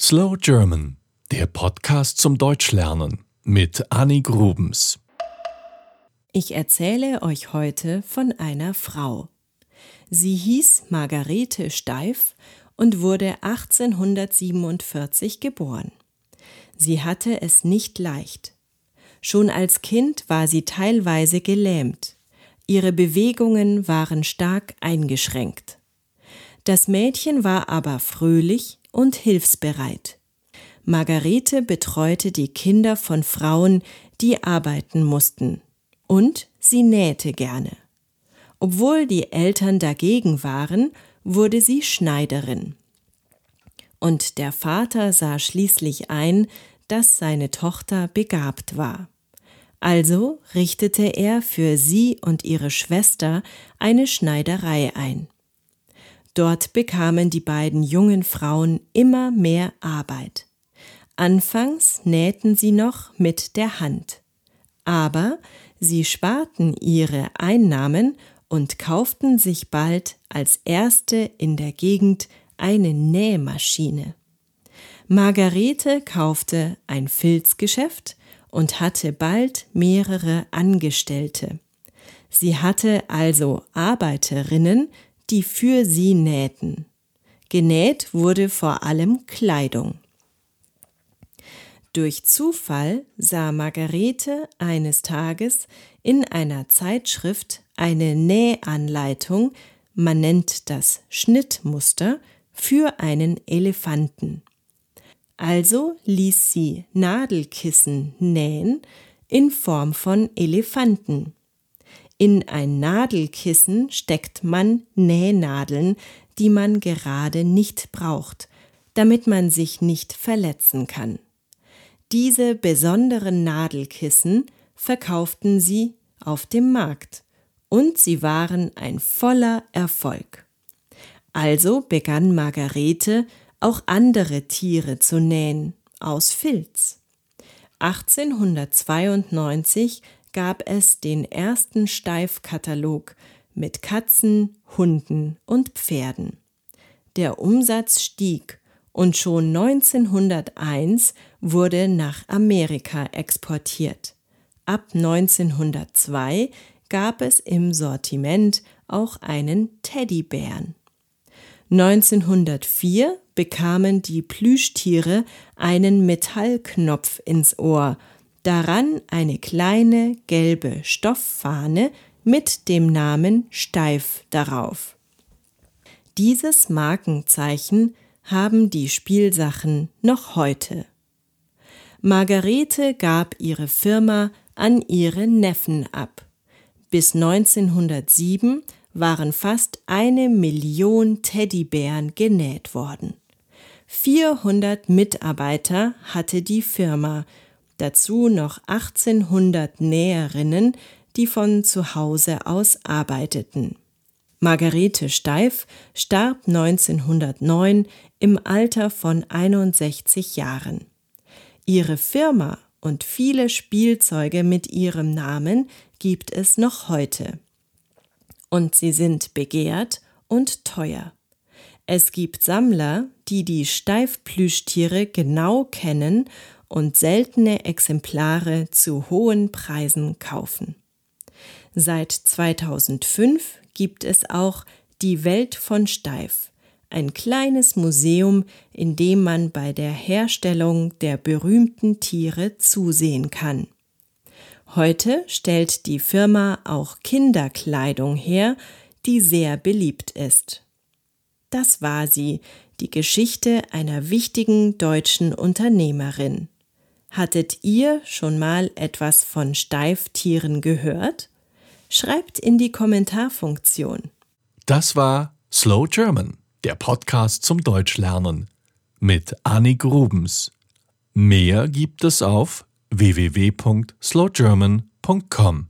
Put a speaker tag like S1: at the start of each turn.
S1: Slow German, der Podcast zum Deutschlernen mit Annie Grubens.
S2: Ich erzähle euch heute von einer Frau. Sie hieß Margarete Steif und wurde 1847 geboren. Sie hatte es nicht leicht. Schon als Kind war sie teilweise gelähmt. Ihre Bewegungen waren stark eingeschränkt. Das Mädchen war aber fröhlich und hilfsbereit. Margarete betreute die Kinder von Frauen, die arbeiten mussten, und sie nähte gerne. Obwohl die Eltern dagegen waren, wurde sie Schneiderin. Und der Vater sah schließlich ein, dass seine Tochter begabt war. Also richtete er für sie und ihre Schwester eine Schneiderei ein. Dort bekamen die beiden jungen Frauen immer mehr Arbeit. Anfangs nähten sie noch mit der Hand. Aber sie sparten ihre Einnahmen und kauften sich bald als erste in der Gegend eine Nähmaschine. Margarete kaufte ein Filzgeschäft und hatte bald mehrere Angestellte. Sie hatte also Arbeiterinnen, die für sie nähten. Genäht wurde vor allem Kleidung. Durch Zufall sah Margarete eines Tages in einer Zeitschrift eine Nähanleitung, man nennt das Schnittmuster, für einen Elefanten. Also ließ sie Nadelkissen nähen in Form von Elefanten. In ein Nadelkissen steckt man Nähnadeln, die man gerade nicht braucht, damit man sich nicht verletzen kann. Diese besonderen Nadelkissen verkauften sie auf dem Markt und sie waren ein voller Erfolg. Also begann Margarete auch andere Tiere zu nähen aus Filz. 1892 gab es den ersten Steifkatalog mit Katzen, Hunden und Pferden. Der Umsatz stieg und schon 1901 wurde nach Amerika exportiert. Ab 1902 gab es im Sortiment auch einen Teddybären. 1904 bekamen die Plüschtiere einen Metallknopf ins Ohr daran eine kleine gelbe Stofffahne mit dem Namen Steif darauf. Dieses Markenzeichen haben die Spielsachen noch heute. Margarete gab ihre Firma an ihre Neffen ab. Bis 1907 waren fast eine Million Teddybären genäht worden. 400 Mitarbeiter hatte die Firma, dazu noch 1800 Näherinnen, die von zu Hause aus arbeiteten. Margarete Steif starb 1909 im Alter von 61 Jahren. Ihre Firma und viele Spielzeuge mit ihrem Namen gibt es noch heute. Und sie sind begehrt und teuer. Es gibt Sammler, die die Steifplüschtiere genau kennen und seltene Exemplare zu hohen Preisen kaufen. Seit 2005 gibt es auch die Welt von Steif, ein kleines Museum, in dem man bei der Herstellung der berühmten Tiere zusehen kann. Heute stellt die Firma auch Kinderkleidung her, die sehr beliebt ist. Das war sie, die Geschichte einer wichtigen deutschen Unternehmerin. Hattet ihr schon mal etwas von Steiftieren gehört? Schreibt in die Kommentarfunktion.
S1: Das war Slow German, der Podcast zum Deutschlernen mit Annie Grubens. Mehr gibt es auf www.slowgerman.com.